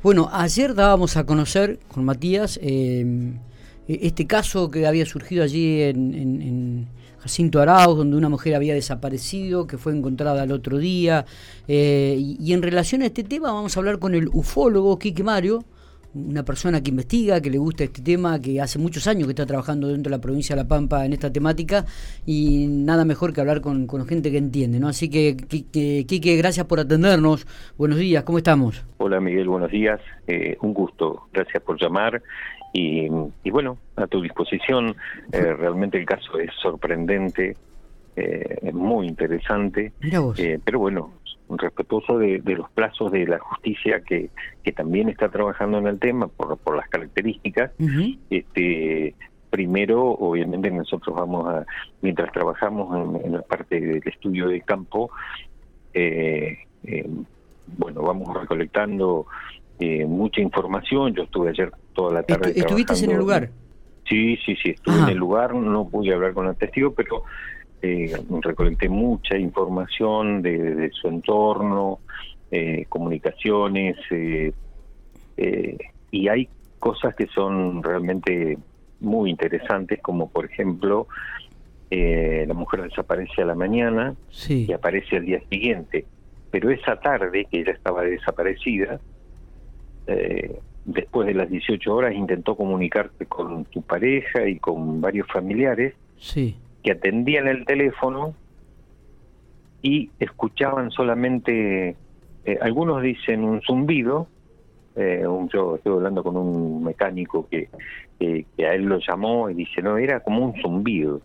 Bueno, ayer dábamos a conocer con Matías eh, este caso que había surgido allí en, Jacinto Arauz, donde una mujer había desaparecido, que fue encontrada el otro día. Eh, y, en relación a este tema vamos a hablar con el ufólogo Quique Mario, una persona que investiga, que le gusta este tema, que hace muchos años que está trabajando dentro de la provincia de La Pampa en esta temática y nada mejor que hablar con, gente que entiende, ¿no? Así que, Quique, gracias por atendernos. Buenos días, ¿cómo estamos? Hola Miguel, buenos días. Eh, un gusto, gracias por llamar. Y, bueno, a tu disposición, eh, realmente el caso es sorprendente, eh, muy interesante, pero bueno, respetuoso de, los plazos de la justicia que, que también está trabajando en el tema por, por las características. este Primero, obviamente nosotros vamos a, mientras trabajamos en, la parte del estudio de campo, eh, eh, bueno, vamos recolectando eh, mucha información. Yo estuve ayer toda la tarde. ¿Estuviste en el lugar? Sí, sí, sí, estuve en el lugar, no pude hablar con el testigo, pero eh, recolecté mucha información de, su entorno, eh, comunicaciones, eh, eh, y hay cosas que son realmente muy interesantes, como por ejemplo, la mujer desaparece a la mañana y aparece al día siguiente, pero esa tarde, que ella estaba desaparecida, después de las 18 horas intentó comunicarse con su pareja y con varios familiares. Sí que atendían el teléfono y escuchaban solamente, eh, algunos dicen un zumbido, eh, un, yo estoy hablando con un mecánico que, que, a él lo llamó y dice, no, era como un zumbido,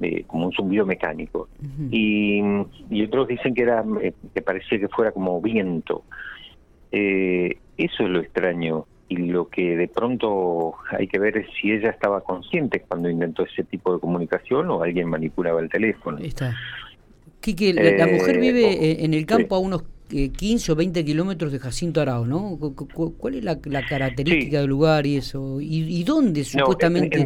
eh, como un zumbido mecánico. y, y, otros dicen que era que parecía que fuera como viento. eso es lo extraño y lo que de pronto hay que ver es si ella estaba consciente cuando intentó ese tipo de comunicación o alguien manipulaba el teléfono. está. Quique, la, mujer eh, vive en el campo a unos 15 eh, o 20 kilómetros de Jacinto Arao, ¿no? ¿Cuál es la, característica del lugar y eso? ¿Y, dónde supuestamente?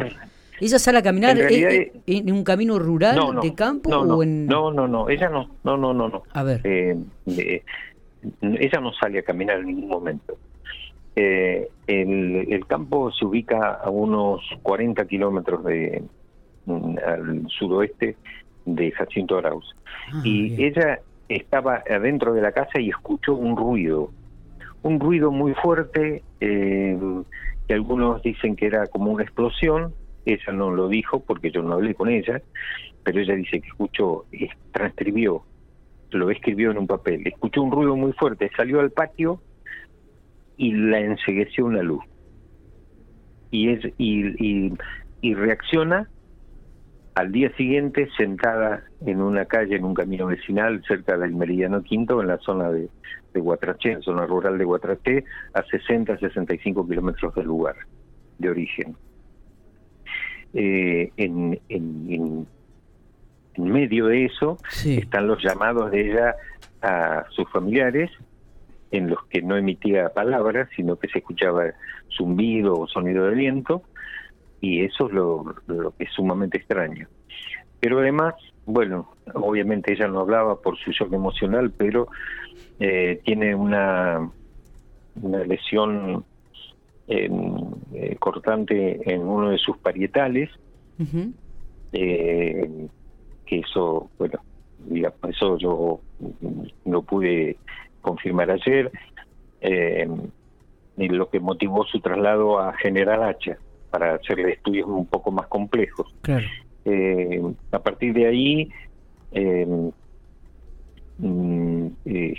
¿Ella sale a caminar en, en, un camino rural de campo no, o en...? No, no, no, ella no, no, no, no. no. A ver. Eh, ella no sale a caminar en ningún momento. Eh, el, campo se ubica a unos 40 kilómetros de mm, al suroeste de Jacinto Arauz. Ah, y ella estaba adentro de la casa y escuchó un ruido, un ruido muy fuerte, eh, que algunos dicen que era como una explosión, ella no lo dijo porque yo no hablé con ella, pero ella dice que escuchó, transcribió, lo escribió en un papel, escuchó un ruido muy fuerte, salió al patio y la ensegueció una luz. Y, es, y, y, reacciona al día siguiente sentada en una calle, en un camino vecinal cerca del Meridiano Quinto, en la zona de, de Guatraché, en zona rural de Guatraché, a 60, 65 kilómetros del lugar de origen. Eh, en, en, en, medio de eso están los llamados de ella a sus familiares en los que no emitía palabras, sino que se escuchaba zumbido o sonido de viento, y eso es lo, que es sumamente extraño. Pero además, bueno, obviamente ella no hablaba por su shock emocional, pero eh, tiene una, una lesión eh, cortante en uno de sus parietales, eh, que eso, bueno, eso yo no pude confirmar ayer, eh, lo que motivó su traslado a General Hacha para hacerle estudios un poco más complejos. Eh, a partir de ahí, eh, mm, eh,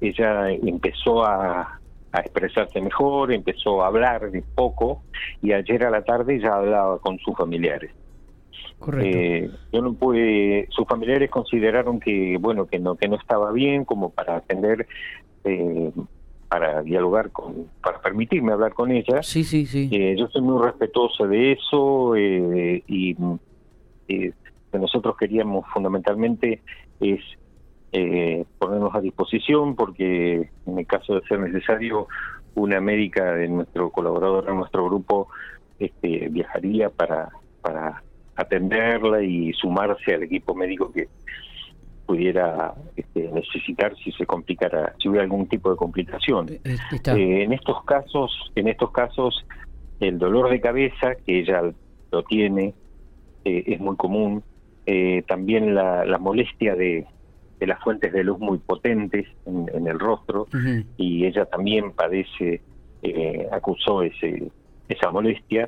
ella empezó a, a, expresarse mejor, empezó a hablar de poco y ayer a la tarde ya hablaba con sus familiares. Eh, yo no pude, sus familiares consideraron que bueno que no que no estaba bien como para atender eh, para dialogar con para permitirme hablar con ella. Sí, sí, sí. Eh, yo soy muy respetuoso de eso y que nosotros queríamos fundamentalmente es ponernos a disposición porque en el caso de ser necesario una médica de nuestro colaborador en nuestro grupo este, viajaría para para atenderla y sumarse al equipo médico que, pudiera este, necesitar si se complicara, si hubiera algún tipo de complicación. Eh, eh, en estos casos, en estos casos, el dolor de cabeza que ella lo tiene es muy común. también la, la molestia de, de, las fuentes de luz muy potentes en, el rostro y ella también padece, acusó ese esa molestia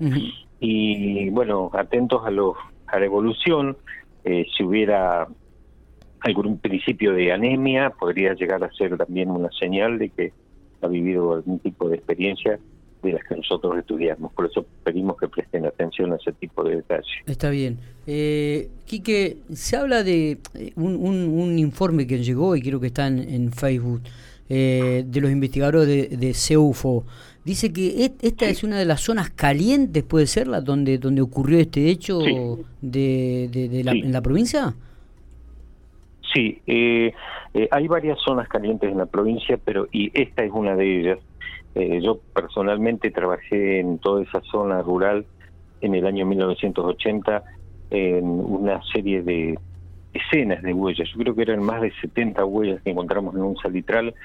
y bueno atentos a los a la evolución si hubiera algún principio de anemia, podría llegar a ser también una señal de que ha vivido algún tipo de experiencia de las que nosotros estudiamos. Por eso pedimos que presten atención a ese tipo de detalles. Está bien. Eh, Quique, se habla de eh, un, un, informe que llegó y creo que está en, Facebook eh, de los investigadores de, de CEUFO. Dice que esta es una de las zonas calientes, puede ser, la donde donde ocurrió este hecho de, de, la, en la provincia. Sí, eh, eh, hay varias zonas calientes en la provincia, pero y esta es una de ellas. Eh, yo personalmente trabajé en toda esa zona rural en el año 1980 en una serie de escenas de huellas. Yo creo que eran más de 70 huellas que encontramos en un salitral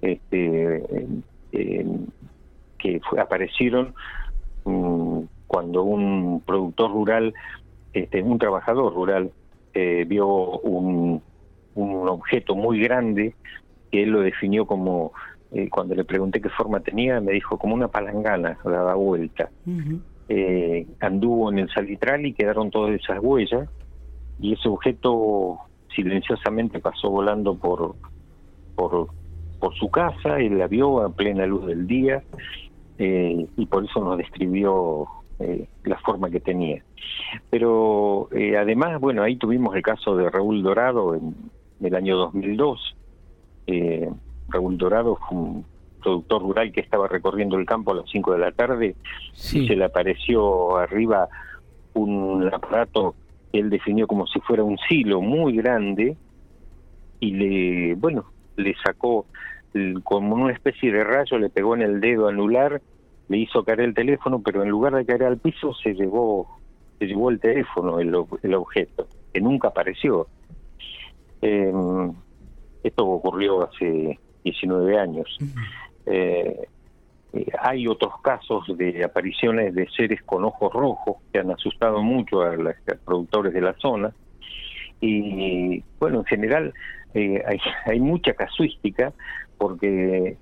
este, que aparecieron mm, cuando un productor rural, este, un trabajador rural, vio un un objeto muy grande que él lo definió como, eh, cuando le pregunté qué forma tenía, me dijo como una palangana, daba vuelta. eh, anduvo en el salitral y quedaron todas esas huellas y ese objeto silenciosamente pasó volando por, por, por su casa, él la vio a plena luz del día eh, y por eso nos describió eh, la forma que tenía. Pero eh, además, bueno, ahí tuvimos el caso de Raúl Dorado en, del año 2002. Eh, Raúl Dorado fue un productor rural que estaba recorriendo el campo a las 5 de la tarde y se le apareció arriba un aparato que él definió como si fuera un silo muy grande y le, bueno, le sacó como una especie de rayo, le pegó en el dedo anular, le hizo caer el teléfono, pero en lugar de caer al piso se llevó, se llevó el teléfono, el, el objeto, que nunca apareció. Eh, esto ocurrió hace 19 años. Eh, eh, hay otros casos de apariciones de seres con ojos rojos que han asustado mucho a los productores de la zona. Y bueno, en general eh, hay, hay mucha casuística porque,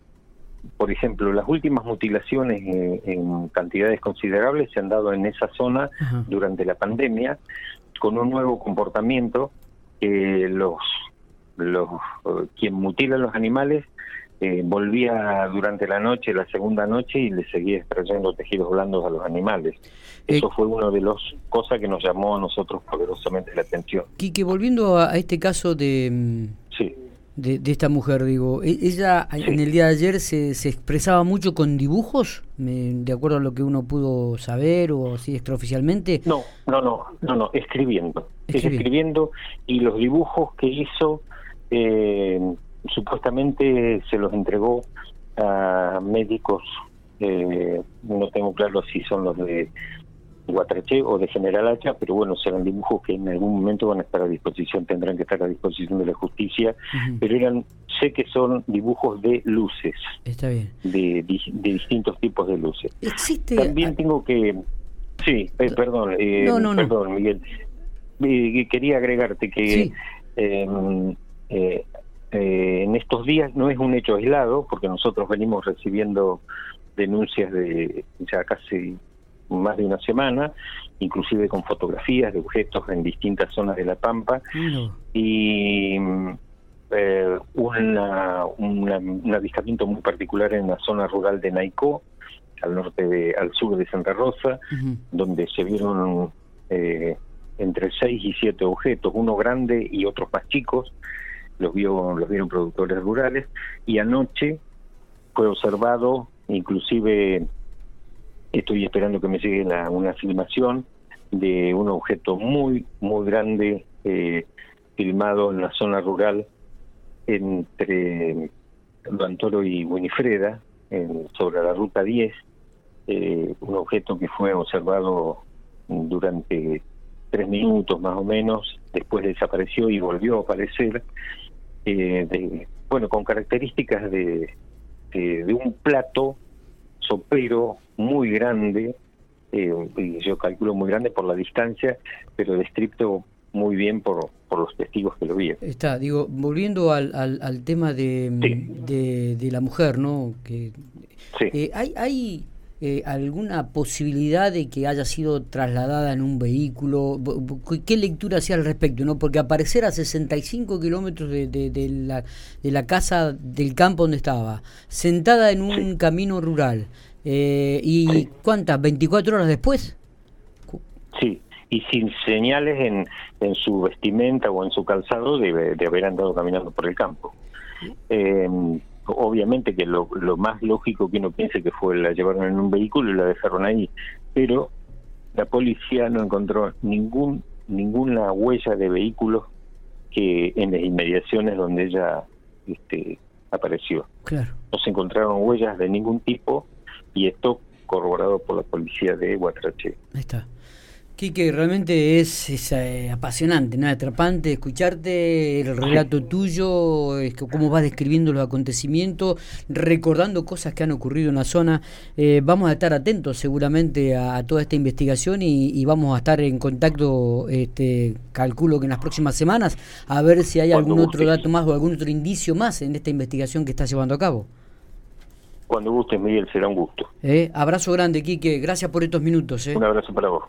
por ejemplo, las últimas mutilaciones en cantidades considerables se han dado en esa zona durante la pandemia con un nuevo comportamiento que los, los quien mutila los animales eh, volvía durante la noche, la segunda noche, y le seguía extrayendo tejidos blandos a los animales. Eh, Eso fue una de las cosas que nos llamó a nosotros poderosamente la atención. Quique, volviendo a, este caso de, mm, sí. De, esta mujer, digo, e, ella en el día de ayer se, se expresaba mucho con dibujos, de acuerdo a lo que uno pudo saber o así extraoficialmente. No, no, no, no, no, escribiendo. escribiendo y los dibujos que hizo eh, supuestamente se los entregó a médicos, eh, no tengo claro si son los de Guatraché o de General Hacha, pero bueno, serán dibujos que en algún momento van a estar a disposición, tendrán que estar a disposición de la justicia, pero eran, sé que son dibujos de luces. Está bien. De, distintos tipos de luces. Existe... También tengo que... Sí, eh, perdón, eh, perdón, Miguel quería agregarte que em, eh, eh, en estos días no es un hecho aislado, porque nosotros venimos recibiendo denuncias de ya casi más de una semana, inclusive con fotografías de objetos en distintas zonas de La Pampa, y eh, una, un avistamiento muy particular en la zona rural de Naicó, al norte de, al sur de Santa Rosa, donde se vieron eh, entre seis y siete objetos, uno grande y otros más chicos, los, vio, los vieron productores rurales, y anoche fue observado, inclusive estoy esperando que me llegue una filmación de un objeto muy, muy grande eh, filmado en la zona rural entre Antoro y Winifreda, sobre la ruta 10, eh, un objeto que fue observado durante tres minutos más o menos, después desapareció y volvió a aparecer, eh, bueno, con características de, de, un plato sopero muy grande, eh, y yo calculo muy grande por la distancia, pero descripto muy bien por, por los testigos que lo vieron. Está, digo, volviendo al, al, tema de, de, la mujer, ¿no? Que, eh, ¿Hay, hay eh, alguna posibilidad de que haya sido trasladada en un vehículo? ¿Qué lectura hacía al respecto? no Porque aparecer a 65 kilómetros de, de, la, de la casa del campo donde estaba, sentada en un camino rural, eh, ¿y cuántas? ¿24 horas después? Sí, y sin señales en, en su vestimenta o en su calzado de, de haber andado caminando por el campo. Eh, obviamente que lo, más lógico que uno piense que fue la llevaron en un vehículo y la dejaron ahí, pero la policía no encontró ningún ninguna huella de vehículo que en las inmediaciones donde ella este, apareció. Claro. No se encontraron huellas de ningún tipo y esto corroborado por la policía de Guatrache. Ahí está. Quique, realmente es, eh, apasionante, ¿no? atrapante escucharte el relato tuyo, es que cómo vas describiendo los acontecimientos, recordando cosas que han ocurrido en la zona. Eh, vamos a estar atentos seguramente a, toda esta investigación y, vamos a estar en contacto, este, calculo que en las próximas semanas, a ver si hay algún otro dato más o algún otro indicio más en esta investigación que estás llevando a cabo. Cuando gustes, Miguel, será un gusto. Eh, abrazo grande, Quique. Gracias por estos minutos. Un abrazo para vos.